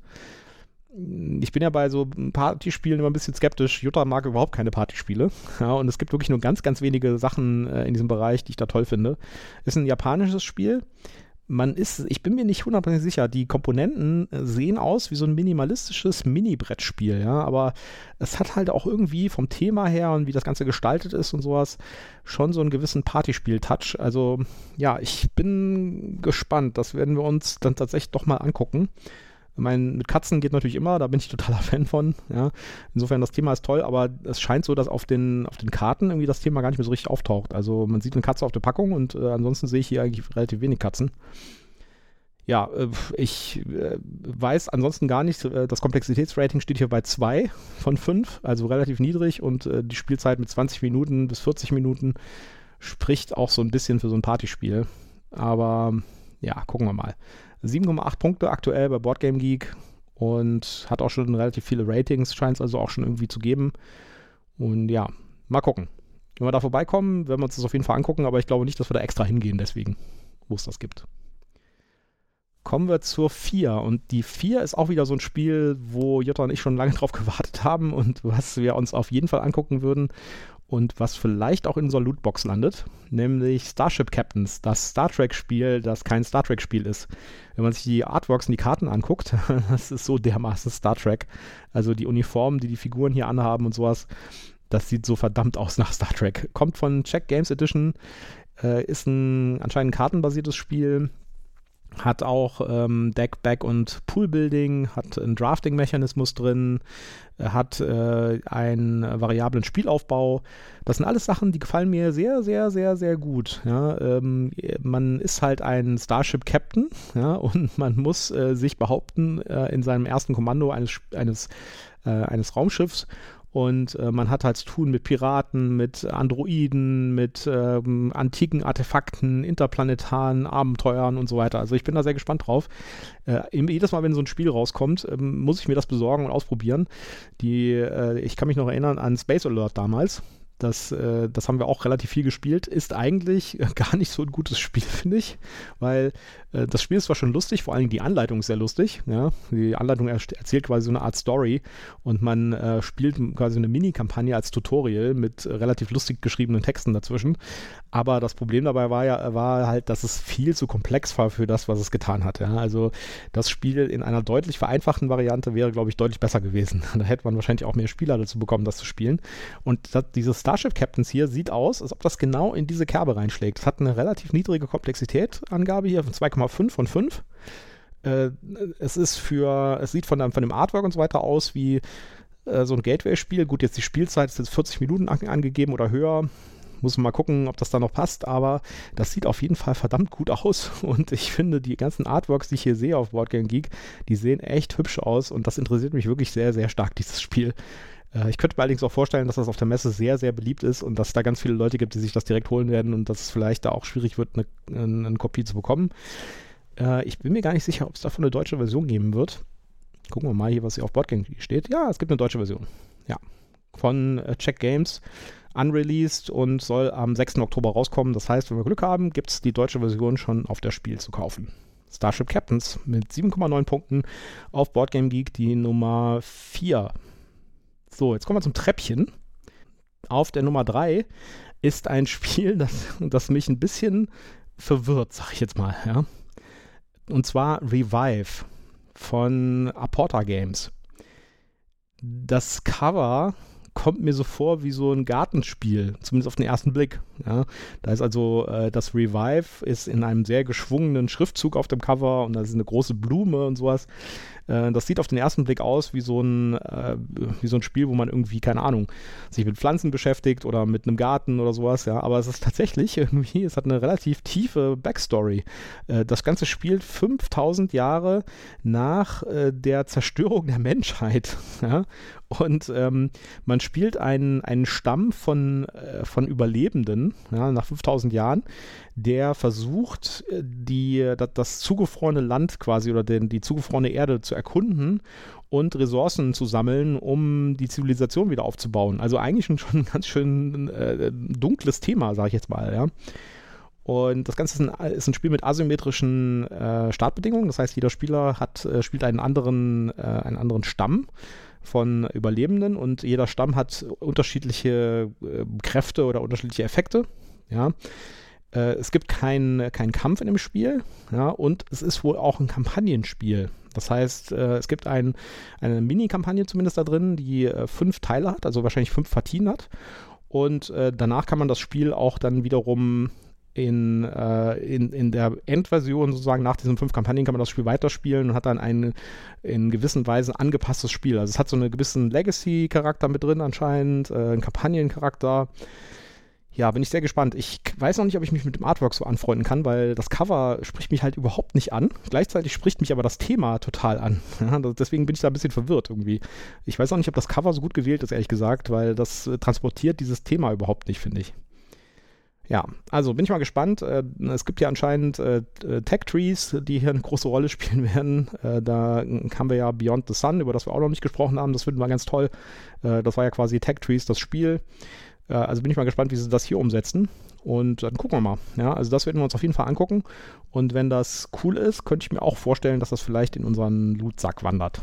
ich bin ja bei so Partyspielen immer ein bisschen skeptisch. Jutta mag überhaupt keine Partyspiele. [laughs] Ja, und es gibt wirklich nur ganz, ganz wenige Sachen äh, in diesem Bereich, die ich da toll finde. Ist ein japanisches Spiel. Man ist, ich bin mir nicht hundertprozentig sicher, die Komponenten äh, sehen aus wie so ein minimalistisches Mini-Brettspiel, ja, aber es hat halt auch irgendwie vom Thema her und wie das Ganze gestaltet ist und sowas schon so einen gewissen Partyspiel-Touch. Also ja, ich bin gespannt. Das werden wir uns dann tatsächlich doch mal angucken. Ich meine, mit Katzen geht natürlich immer, da bin ich [laughs] totaler Fan von. Ja. Insofern, das Thema ist toll, aber es scheint so, dass auf den, auf den Karten irgendwie das Thema gar nicht mehr so richtig auftaucht. Also man sieht eine Katze auf der Packung und äh, ansonsten sehe ich hier eigentlich relativ wenig Katzen. Ja, äh, ich äh, weiß ansonsten gar nicht, äh, das Komplexitätsrating steht hier bei 2 von 5, also relativ niedrig und die Spielzeit mit 20 Minuten bis 40 Minuten spricht auch so ein bisschen für so ein Partyspiel. Aber ja, gucken wir mal. 7,8 Punkte aktuell bei Boardgame Geek und hat auch schon relativ viele Ratings, scheint es also auch schon irgendwie zu geben. Und ja, mal gucken. Wenn wir da vorbeikommen, werden wir uns das auf jeden Fall angucken, aber ich glaube nicht, dass wir da extra hingehen, deswegen, wo es das gibt. Kommen wir zur 4. Und die 4 ist auch wieder so ein Spiel, wo Jutta und ich schon lange [laughs] drauf gewartet haben und was wir uns auf jeden Fall angucken würden und was vielleicht auch in unserer Lootbox landet, nämlich Starship Captains, das Star Trek-Spiel, das kein Star Trek-Spiel ist. Wenn man sich die Artworks und die Karten anguckt, [laughs] das ist so dermaßen Star Trek. Also die Uniformen, die die Figuren hier anhaben und sowas, das sieht so verdammt aus nach Star Trek. Kommt von Check Games Edition, äh, ist ein anscheinend kartenbasiertes Spiel hat auch ähm, Deck, Back und Poolbuilding, hat einen Drafting-Mechanismus drin, hat äh, einen variablen Spielaufbau. Das sind alles Sachen, die gefallen mir sehr, sehr, sehr, sehr gut. Ja, ähm, man ist halt ein Starship Captain ja, [laughs] und man muss äh, sich behaupten äh, in seinem ersten Kommando eines, eines, äh, eines Raumschiffs und äh, man hat halt zu tun mit Piraten, mit Androiden, mit ähm, antiken Artefakten, interplanetaren Abenteuern und so weiter. Also ich bin da sehr gespannt drauf. Äh, jedes Mal, wenn so ein Spiel rauskommt, ähm, muss ich mir das besorgen und ausprobieren. Die, äh, ich kann mich noch erinnern an Space Alert damals. Das, äh, das haben wir auch relativ viel gespielt. Ist eigentlich [laughs] gar nicht so ein gutes Spiel, [laughs] finde ich, weil äh, das Spiel ist zwar schon lustig, vor allem die Anleitung ist sehr lustig. Ja? Die Anleitung er erzählt quasi so eine Art Story und man äh, spielt quasi eine Mini-Kampagne als Tutorial mit relativ lustig geschriebenen Texten dazwischen. Aber das Problem dabei war ja war halt, dass es viel zu komplex war für das, was es getan hat. Ja? Also das Spiel in einer deutlich vereinfachten Variante wäre, glaube ich, deutlich besser gewesen. [laughs] Da hätte man wahrscheinlich auch mehr Spieler dazu bekommen, das zu spielen. Und das, dieses Star Starship Captains hier sieht aus, als ob das genau in diese Kerbe reinschlägt. Es hat eine relativ niedrige Komplexitätangabe hier von 2,5 von 5. Äh, es ist für, es sieht von, dem, von dem Artwork und so weiter aus wie äh, so ein Gateway-Spiel. Gut, jetzt die Spielzeit ist jetzt 40 Minuten an, angegeben oder höher. Muss man mal gucken, ob das da noch passt, aber das sieht auf jeden Fall verdammt gut [laughs] aus und ich finde, die ganzen Artworks, die ich hier sehe auf Boardgame Geek, die sehen echt hübsch aus und das interessiert mich wirklich sehr, sehr stark, dieses Spiel. Äh, ich könnte mir allerdings auch vorstellen, dass das auf der Messe sehr, sehr beliebt ist und dass es da ganz viele Leute gibt, die sich das direkt holen werden und dass es vielleicht da auch schwierig wird, eine, eine, Kopie zu bekommen. Äh, ich bin mir gar nicht sicher, ob es davon eine deutsche Version geben wird. Gucken wir mal hier, was hier auf Boardgame steht. Ja, es gibt eine deutsche Version. Ja. Von äh, Check Games unreleased und soll am 6. Oktober rauskommen. Das heißt, wenn wir Glück haben, gibt es die deutsche Version schon auf der Spiel zu kaufen. Starship Captains mit 7,9 Punkten auf Boardgame Geek die Nummer 4 so, jetzt kommen wir zum Treppchen. Auf der Nummer 3 ist ein Spiel, [laughs] das, das mich ein bisschen verwirrt, sag ich jetzt mal. Ja? Und zwar Revive von Aporta Games. Das Cover kommt mir so vor wie so ein Gartenspiel, zumindest auf den ersten Blick. Ja. Da ist also äh, das Revive ist in einem sehr geschwungenen Schriftzug auf dem Cover und da ist eine große Blume und sowas. Äh, das sieht auf den ersten Blick aus wie so, ein, äh, wie so ein Spiel, wo man irgendwie, keine Ahnung, sich mit Pflanzen beschäftigt oder mit einem Garten oder sowas, ja. Aber es ist tatsächlich [laughs] irgendwie, es hat eine relativ tiefe Backstory. Äh, das Ganze spielt 5000 Jahre nach äh, der Zerstörung der Menschheit, [laughs] ja. Und ähm, man spielt einen, einen Stamm von, äh, von Überlebenden ja, nach 5000 Jahren, der versucht, die, das, das zugefrorene Land quasi oder den, die zugefrorene Erde zu erkunden und Ressourcen zu sammeln, um die Zivilisation wieder aufzubauen. Also eigentlich schon, [laughs] schon ein ganz schön äh, dunkles Thema, sage ich jetzt mal, ja. Und das Ganze ist ein, ist ein Spiel mit asymmetrischen äh, Startbedingungen. Das heißt, jeder Spieler hat, äh, spielt einen anderen, äh, einen anderen Stamm von Überlebenden und jeder Stamm hat unterschiedliche äh, Kräfte oder unterschiedliche Effekte. Ja. Äh, es gibt keinen kein Kampf in dem Spiel, ja, und es ist wohl auch ein Kampagnenspiel. Das heißt, äh, es gibt ein, eine Mini-Kampagne zumindest da drin, die äh, fünf Teile hat, also wahrscheinlich fünf Partien hat. Und äh, danach kann man das Spiel auch dann wiederum in, äh, in, in der Endversion sozusagen nach diesen fünf Kampagnen kann man das Spiel weiterspielen und hat dann ein in gewissen Weise angepasstes Spiel. Also es hat so einen gewissen Legacy-Charakter mit drin anscheinend, äh, einen Kampagnencharakter. Ja, bin ich sehr gespannt. Ich weiß noch nicht, ob ich mich mit dem Artwork so anfreunden kann, weil das Cover spricht mich halt überhaupt nicht an. Gleichzeitig spricht mich aber das Thema total an. [laughs] Ja, deswegen bin ich da ein bisschen verwirrt irgendwie. Ich weiß auch nicht, ob das Cover so gut gewählt ist, ehrlich gesagt, weil das äh, transportiert dieses Thema überhaupt nicht, finde ich. Ja, also bin ich mal gespannt. Äh, es gibt ja anscheinend äh, Tech-Trees, die hier eine große Rolle spielen [laughs] werden. Äh, da haben wir ja Beyond the Sun, über das wir auch noch nicht gesprochen haben. Das finden wir ganz toll. Äh, das war ja quasi Tech-Trees, das Spiel. Äh, also bin ich mal gespannt, wie sie das hier umsetzen. Und dann gucken wir mal. Ja, also das werden wir uns auf jeden Fall angucken. Und wenn das cool ist, könnte ich mir auch vorstellen, dass das vielleicht in unseren Loot-Sack wandert.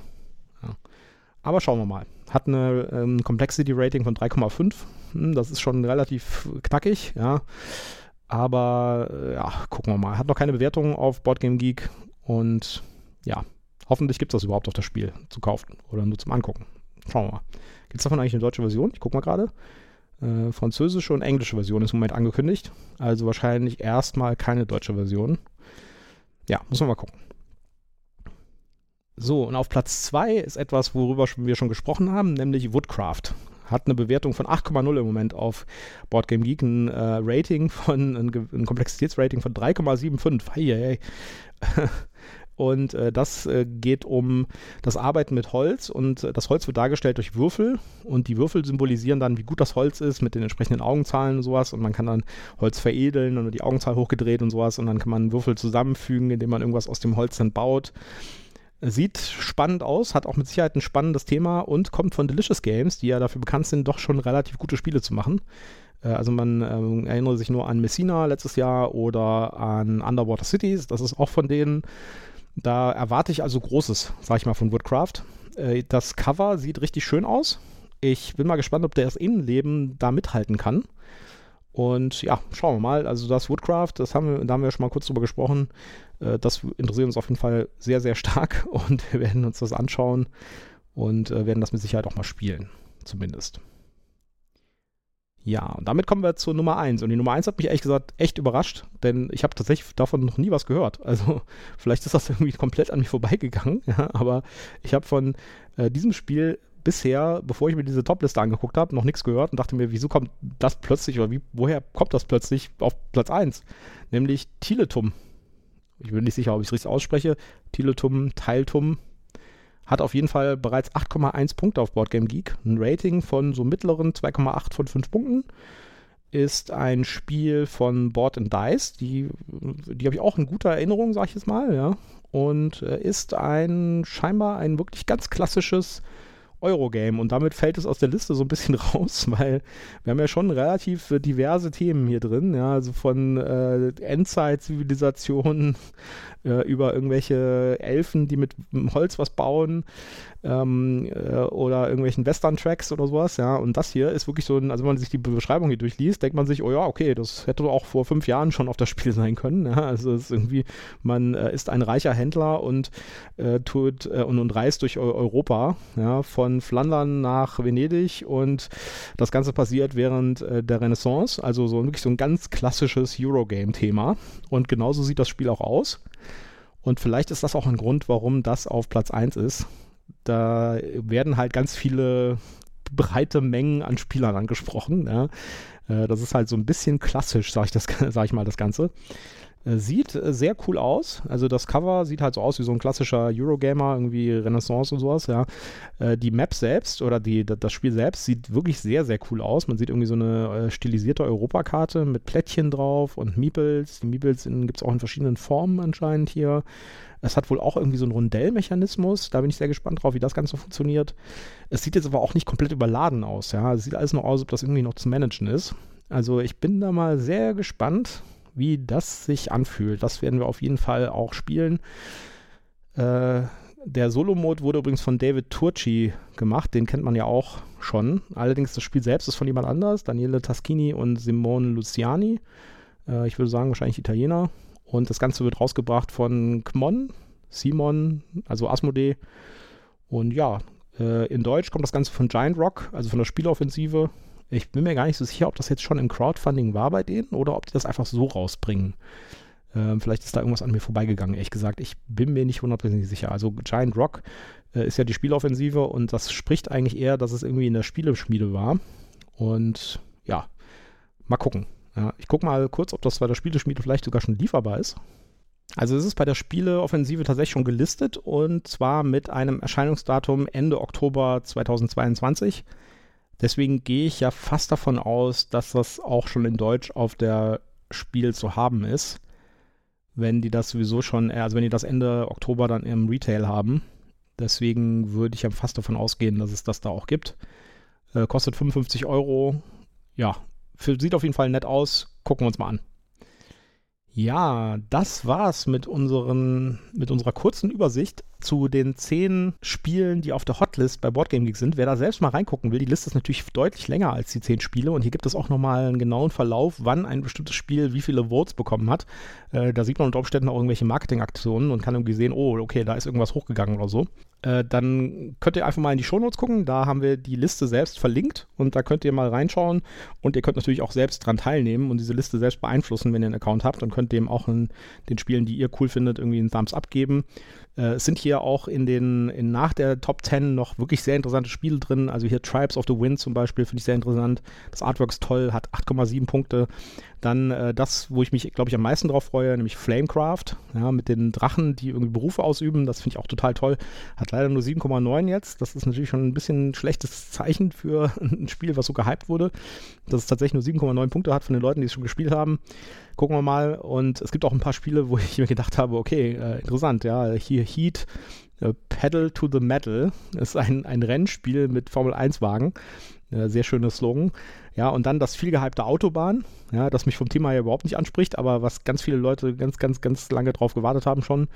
Aber schauen wir mal. Hat eine ähm, Complexity Rating von 3,5. Hm, das ist schon relativ knackig, ja. Aber äh, ja, gucken wir mal. Hat noch keine Bewertung auf Boardgame Geek und ja, hoffentlich gibt es das überhaupt auf das Spiel zu kaufen oder nur zum Angucken. Schauen wir mal. Gibt es davon eigentlich eine deutsche Version? Ich gucke mal gerade. Äh, französische und englische Version ist im Moment angekündigt. Also wahrscheinlich erstmal keine deutsche Version. ja, muss man mal gucken. So, und auf Platz 2 ist etwas, worüber wir schon gesprochen haben, nämlich Woodcraft. Hat eine Bewertung von 8,0 im Moment auf Boardgame Geek, ein äh, Rating von, ein, ein Komplexitätsrating von 3,75. Hey, hey. Und äh, das äh, geht um das Arbeiten mit Holz und äh, das Holz wird dargestellt durch Würfel und die Würfel symbolisieren dann, wie gut das Holz ist mit den entsprechenden Augenzahlen und sowas und man kann dann Holz veredeln und die Augenzahl hochgedreht und sowas und dann kann man Würfel zusammenfügen, indem man irgendwas aus dem Holz dann baut. Sieht spannend aus, hat auch mit Sicherheit ein spannendes Thema und kommt von Delicious Games, die ja dafür bekannt sind, doch schon relativ gute Spiele zu machen. Äh, also man ähm, erinnere sich nur an Messina letztes Jahr oder an Underwater Cities, das ist auch von denen. Da erwarte ich also Großes, sag ich mal, von Woodcraft. Äh, das Cover sieht richtig schön aus. Ich bin mal gespannt, ob der das Innenleben da mithalten kann. Und ja, schauen wir mal. Also das Woodcraft, das haben wir, da haben wir schon mal kurz drüber gesprochen. Äh, das interessiert uns auf jeden Fall sehr, sehr stark [laughs] und wir werden uns das anschauen und äh, werden das mit Sicherheit auch mal spielen, zumindest. Ja, und damit kommen wir zur Nummer 1. Und die Nummer 1 hat mich ehrlich gesagt echt überrascht, denn ich habe tatsächlich davon noch nie was gehört. [laughs] Also vielleicht ist das irgendwie komplett an mir vorbeigegangen, [laughs] ja, aber ich habe von äh, diesem Spiel bisher, bevor ich mir diese Topliste angeguckt habe, noch nichts gehört und dachte mir, wieso kommt das plötzlich oder wie, woher kommt das plötzlich auf Platz 1? Nämlich Tiletum. Ich bin nicht sicher, ob ich es richtig ausspreche. Tiletum, Teiltum. Hat auf jeden Fall bereits 8,1 Punkte auf Boardgame Geek. Ein Rating von so mittleren 2,8 von 5 Punkten. Ist ein Spiel von Board and Dice. Die, die habe ich auch in guter Erinnerung, sage ich jetzt mal. Ja. Und äh, ist ein scheinbar ein wirklich ganz klassisches Eurogame. Und damit fällt es aus der Liste so ein bisschen [laughs] raus, weil wir haben ja schon relativ äh, diverse Themen hier drin, ja, also von äh, Endzeit-Zivilisationen [laughs] äh, über irgendwelche Elfen, die mit Holz was bauen ähm, äh, oder irgendwelchen Western-Tracks oder sowas, ja. Und das hier ist wirklich so ein, also wenn man sich die Beschreibung hier durchliest, denkt man sich, oh ja, okay, das hätte auch vor fünf Jahren schon auf das Spiel [laughs] sein können. Ja? Also es ist irgendwie, man äh, ist ein reicher Händler und äh, tut äh, und, und reist durch Europa, ja, von Flandern nach Venedig und das Ganze passiert während äh, der Renaissance, also so wirklich so ein ganz klassisches Eurogame-Thema. Und genauso sieht das Spiel auch aus. Und vielleicht ist das auch ein Grund, warum das auf Platz 1 ist da werden halt ganz viele breite Mengen an Spielern angesprochen. Ja. Äh, das ist halt so ein bisschen klassisch, sag ich, [laughs] sag ich mal, das Ganze. Äh, sieht äh, sehr cool aus. Also das Cover sieht halt so aus wie so ein klassischer Eurogamer, irgendwie Renaissance und sowas, ja. Die Map selbst oder die, das Spiel selbst sieht wirklich sehr, sehr cool aus. Man sieht irgendwie so eine stilisierte Europakarte mit Plättchen drauf und Meeples. Die Meeples gibt es auch in verschiedenen Formen anscheinend hier. Es hat wohl auch irgendwie so einen Rundellmechanismus. Da bin ich sehr gespannt drauf, wie das Ganze funktioniert. Es sieht jetzt aber auch nicht komplett überladen aus. Ja, es sieht alles noch aus, ob das irgendwie noch zu managen ist. Also ich bin da mal sehr gespannt, wie das sich anfühlt. Das werden wir auf jeden Fall auch spielen. Äh, der Solo-Mode wurde übrigens von David Turci gemacht, den kennt man ja auch schon. Allerdings das Spiel selbst ist von jemand anders, Daniele Taschini und Simone Luciani. Äh, ich würde sagen, wahrscheinlich Italiener. Und das Ganze wird rausgebracht von Kmon, Simon, also Asmodee. Und ja, äh, in Deutsch kommt das Ganze von Giant Rock, also von der Spieleoffensive. Ich bin mir gar nicht so sicher, ob das jetzt schon im Crowdfunding war bei denen oder ob die das einfach so rausbringen. Ähm, vielleicht ist da irgendwas an mir vorbeigegangen, ehrlich gesagt. Ich bin mir nicht hundertprozentig sicher. Also Giant Rock äh, ist ja die Spieloffensive und das spricht eigentlich eher, dass es irgendwie in der Spieleschmiede war. Und ja, mal gucken. Ja, ich gucke mal kurz, ob das bei der Spieleschmiede vielleicht sogar schon lieferbar ist. Also es ist bei der Spieleoffensive tatsächlich schon gelistet und zwar mit einem Erscheinungsdatum Ende Oktober 2022. Deswegen gehe ich ja fast davon aus, dass das auch schon in Deutsch auf der Spiel zu haben ist. Wenn die das sowieso schon, also wenn die das Ende Oktober dann im Retail haben. Deswegen würde ich ja fast davon ausgehen, dass es das da auch gibt. Äh, kostet 55 Euro. Ja, sieht auf jeden Fall nett aus. Gucken wir uns mal an. Ja, das war's mit, unseren, mit unserer kurzen Übersicht zu den zehn Spielen, die auf der Hotlist bei Boardgame Geek sind. Wer da selbst mal reingucken will, die Liste ist natürlich deutlich länger als die zehn Spiele und hier gibt es auch nochmal einen genauen Verlauf, wann ein bestimmtes Spiel wie viele Votes bekommen hat. Äh, da sieht man unter Umständen auch irgendwelche Marketingaktionen und kann irgendwie sehen, oh, okay, da ist irgendwas hochgegangen oder so. Äh, dann könnt ihr einfach mal in die Shownotes gucken. Da haben wir die Liste selbst verlinkt und da könnt ihr mal reinschauen und ihr könnt natürlich auch selbst dran teilnehmen und diese Liste selbst beeinflussen, wenn ihr einen Account habt und könnt dem auch in den Spielen, die ihr cool findet, irgendwie einen Thumbs up geben. Äh, sind hier auch in den, in, nach der Top 10 noch wirklich sehr interessante Spiele drin. Also hier Tribes of the Wind zum Beispiel finde ich sehr interessant. Das Artwork ist toll, hat 8,7 Punkte. Dann äh, das, wo ich mich, glaube ich, am meisten drauf freue, nämlich Flamecraft, ja, mit den Drachen, die irgendwie Berufe ausüben. Das finde ich auch total toll. Hat leider nur 7,9 jetzt. Das ist natürlich schon ein bisschen ein schlechtes Zeichen für [laughs] ein Spiel, was so gehypt wurde. Dass es tatsächlich nur 7,9 Punkte hat von den Leuten, die es schon gespielt haben. Gucken wir mal. Und es gibt auch ein paar Spiele, wo [laughs] ich mir gedacht habe, okay, äh, interessant, ja, hier Heat, äh, Pedal to the Metal ist ein, ein Rennspiel mit Formel 1 Wagen. Äh, sehr schöner Slogan. Ja, und dann das viel gehypte Autobahn, ja, das mich vom Thema ja überhaupt nicht anspricht, aber was ganz viele Leute ganz, ganz, ganz lange drauf gewartet haben schon.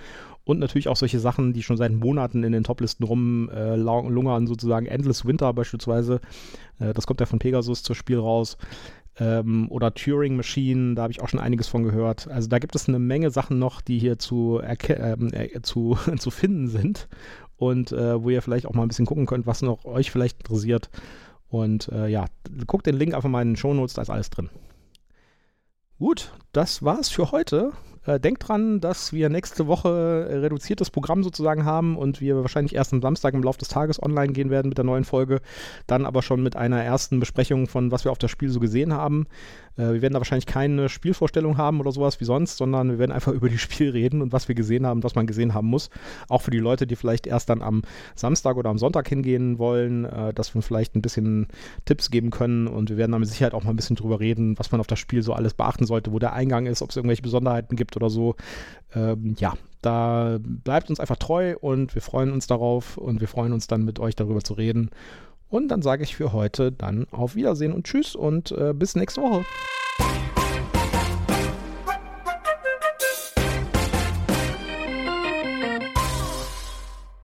Und natürlich auch solche Sachen, die schon seit Monaten in den Toplisten rumlungern, äh, sozusagen Endless Winter beispielsweise. Äh, das kommt ja von Pegasus zur Spiel raus. Ähm, oder Turing Machine, da habe ich auch schon einiges von gehört. Also da gibt es eine Menge Sachen noch, die hier zu, ähm, äh, zu, [laughs] zu finden sind und äh, wo ihr vielleicht auch mal ein bisschen gucken könnt, was noch euch vielleicht interessiert. Und äh, ja, guckt den Link einfach mal in den Shownotes, da ist alles drin. Gut, das war's für heute. Äh, denkt dran, dass wir nächste Woche äh, reduziertes Programm sozusagen haben und wir wahrscheinlich erst am Samstag im Laufe des Tages online gehen werden mit der neuen Folge. Dann aber schon mit einer ersten Besprechung von, was wir auf das Spiel so gesehen haben. Äh, wir werden da wahrscheinlich keine Spielvorstellung haben oder sowas wie sonst, sondern wir werden einfach [laughs] über die Spiel reden und was wir gesehen haben, was man gesehen haben muss. Auch für die Leute, die vielleicht erst dann am Samstag oder am Sonntag hingehen wollen, äh, dass wir vielleicht ein bisschen Tipps geben können und wir werden da mit Sicherheit auch mal ein bisschen drüber reden, was man auf das Spiel so alles beachten sollte, wo der Eingang ist, ob es irgendwelche Besonderheiten gibt oder so. Ähm, ja, da bleibt uns einfach treu und wir freuen uns darauf und wir freuen uns dann mit euch darüber zu reden. Und dann sage ich für heute dann auf Wiedersehen und Tschüss und äh, bis nächste Woche.